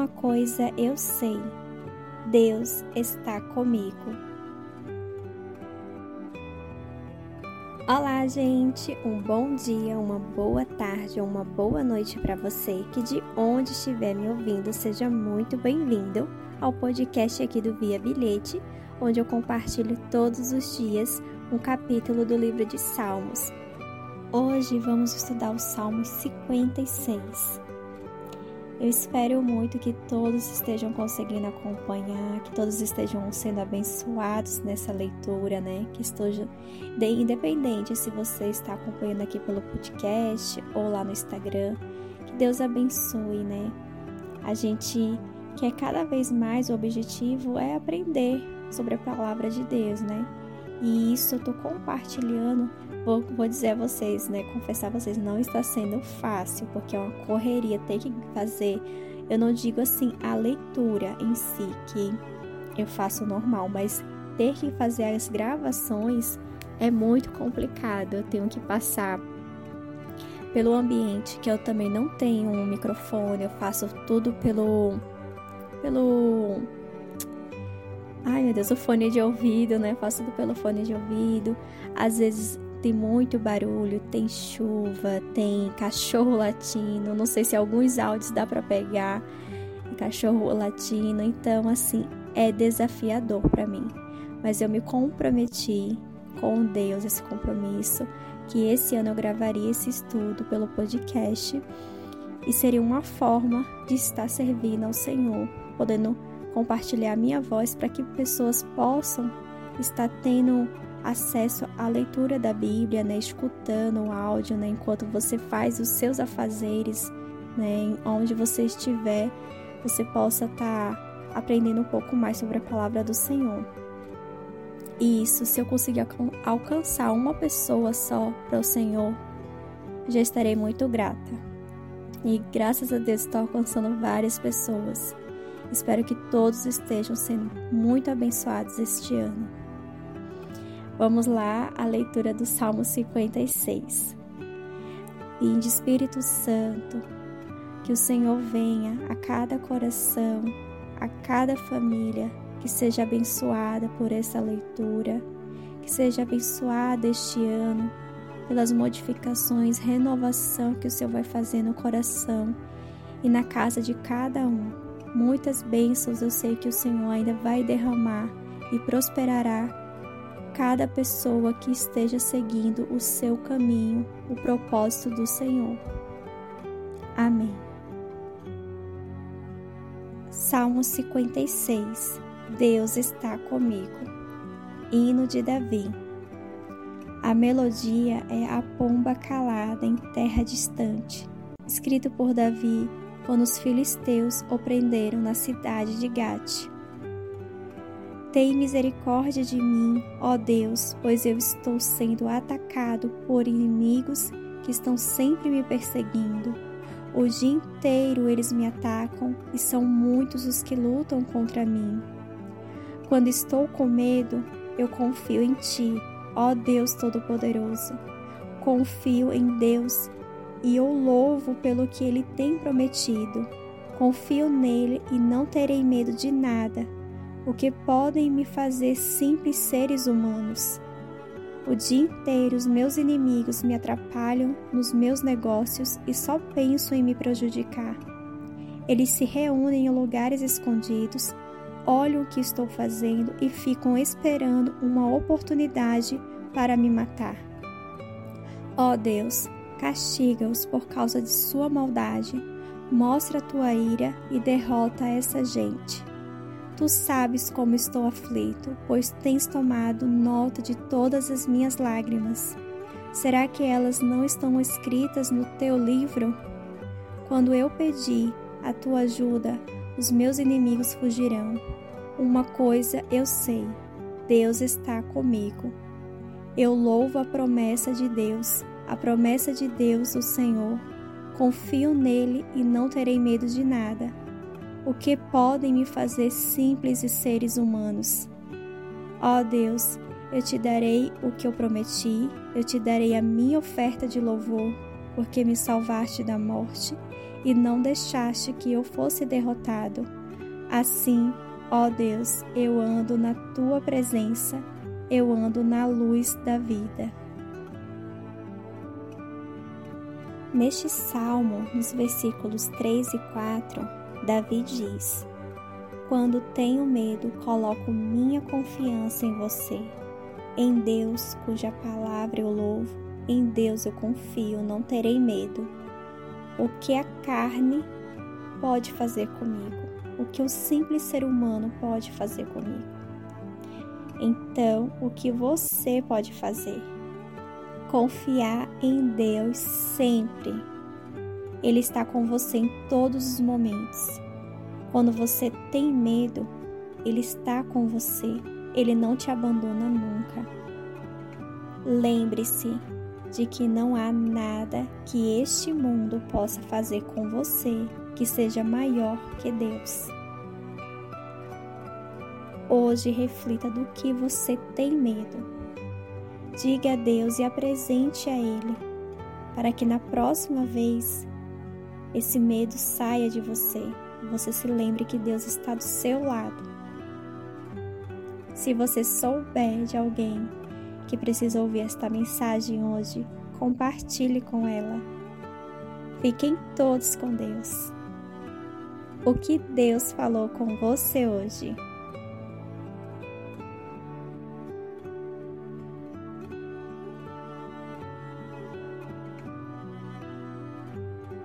Uma coisa eu sei: Deus está comigo. Olá, gente! Um bom dia, uma boa tarde ou uma boa noite para você que de onde estiver me ouvindo, seja muito bem-vindo ao podcast aqui do Via Bilhete, onde eu compartilho todos os dias um capítulo do livro de Salmos. Hoje vamos estudar o Salmo 56. Eu espero muito que todos estejam conseguindo acompanhar, que todos estejam sendo abençoados nessa leitura, né? Que esteja independente se você está acompanhando aqui pelo podcast ou lá no Instagram, que Deus abençoe, né? A gente quer cada vez mais o objetivo é aprender sobre a palavra de Deus, né? E isso eu tô compartilhando Vou, vou dizer a vocês, né? Confessar a vocês, não está sendo fácil, porque é uma correria, tem que fazer. Eu não digo assim a leitura em si, que eu faço normal, mas ter que fazer as gravações é muito complicado. Eu tenho que passar pelo ambiente, que eu também não tenho um microfone, eu faço tudo pelo. pelo. Ai meu Deus, o fone de ouvido, né? faço tudo pelo fone de ouvido. Às vezes tem muito barulho, tem chuva, tem cachorro latindo, não sei se alguns áudios dá para pegar, cachorro latindo, então assim, é desafiador para mim. Mas eu me comprometi com Deus esse compromisso que esse ano eu gravaria esse estudo pelo podcast. E seria uma forma de estar servindo ao Senhor, podendo compartilhar minha voz para que pessoas possam estar tendo acesso à leitura da Bíblia, né, escutando o áudio, né, enquanto você faz os seus afazeres, né, onde você estiver, você possa estar tá aprendendo um pouco mais sobre a palavra do Senhor. E isso, se eu conseguir alcançar uma pessoa só para o Senhor, já estarei muito grata. E graças a Deus estou alcançando várias pessoas. Espero que todos estejam sendo muito abençoados este ano. Vamos lá a leitura do Salmo 56. Vinde Espírito Santo, que o Senhor venha a cada coração, a cada família, que seja abençoada por essa leitura, que seja abençoada este ano pelas modificações, renovação que o Senhor vai fazer no coração e na casa de cada um. Muitas bênçãos eu sei que o Senhor ainda vai derramar e prosperará cada pessoa que esteja seguindo o seu caminho, o propósito do Senhor. Amém. Salmo 56 Deus está comigo. Hino de Davi. A melodia é a pomba calada em terra distante, escrito por Davi quando os filisteus o prenderam na cidade de Gate. Tem misericórdia de mim, ó Deus, pois eu estou sendo atacado por inimigos que estão sempre me perseguindo. O dia inteiro eles me atacam e são muitos os que lutam contra mim. Quando estou com medo, eu confio em Ti, ó Deus Todo-Poderoso. Confio em Deus e o louvo pelo que Ele tem prometido. Confio nele e não terei medo de nada o que podem me fazer simples seres humanos. O dia inteiro os meus inimigos me atrapalham nos meus negócios e só penso em me prejudicar. Eles se reúnem em lugares escondidos, olham o que estou fazendo e ficam esperando uma oportunidade para me matar. Ó oh Deus, castiga-os por causa de sua maldade, mostra a tua ira e derrota essa gente. Tu sabes como estou aflito, pois tens tomado nota de todas as minhas lágrimas. Será que elas não estão escritas no teu livro? Quando eu pedi a tua ajuda, os meus inimigos fugirão. Uma coisa eu sei: Deus está comigo. Eu louvo a promessa de Deus, a promessa de Deus, o Senhor. Confio nele e não terei medo de nada o que podem me fazer simples e seres humanos. Ó oh Deus, eu te darei o que eu prometi, eu te darei a minha oferta de louvor. porque me salvaste da morte e não deixaste que eu fosse derrotado. Assim, ó Deus, eu ando na tua presença, eu ando na luz da vida. Neste salmo, nos versículos 3 e 4, Davi diz: Quando tenho medo, coloco minha confiança em você. Em Deus, cuja palavra eu louvo, em Deus eu confio, não terei medo. O que a carne pode fazer comigo? O que o simples ser humano pode fazer comigo? Então, o que você pode fazer? Confiar em Deus sempre. Ele está com você em todos os momentos. Quando você tem medo, Ele está com você ele não te abandona nunca. Lembre-se de que não há nada que este mundo possa fazer com você que seja maior que Deus. Hoje reflita do que você tem medo. Diga a Deus e apresente a Ele, para que na próxima vez esse medo saia de você você se lembre que Deus está do seu lado se você souber de alguém que precisa ouvir esta mensagem hoje, compartilhe com ela. Fiquem todos com Deus. O que Deus falou com você hoje?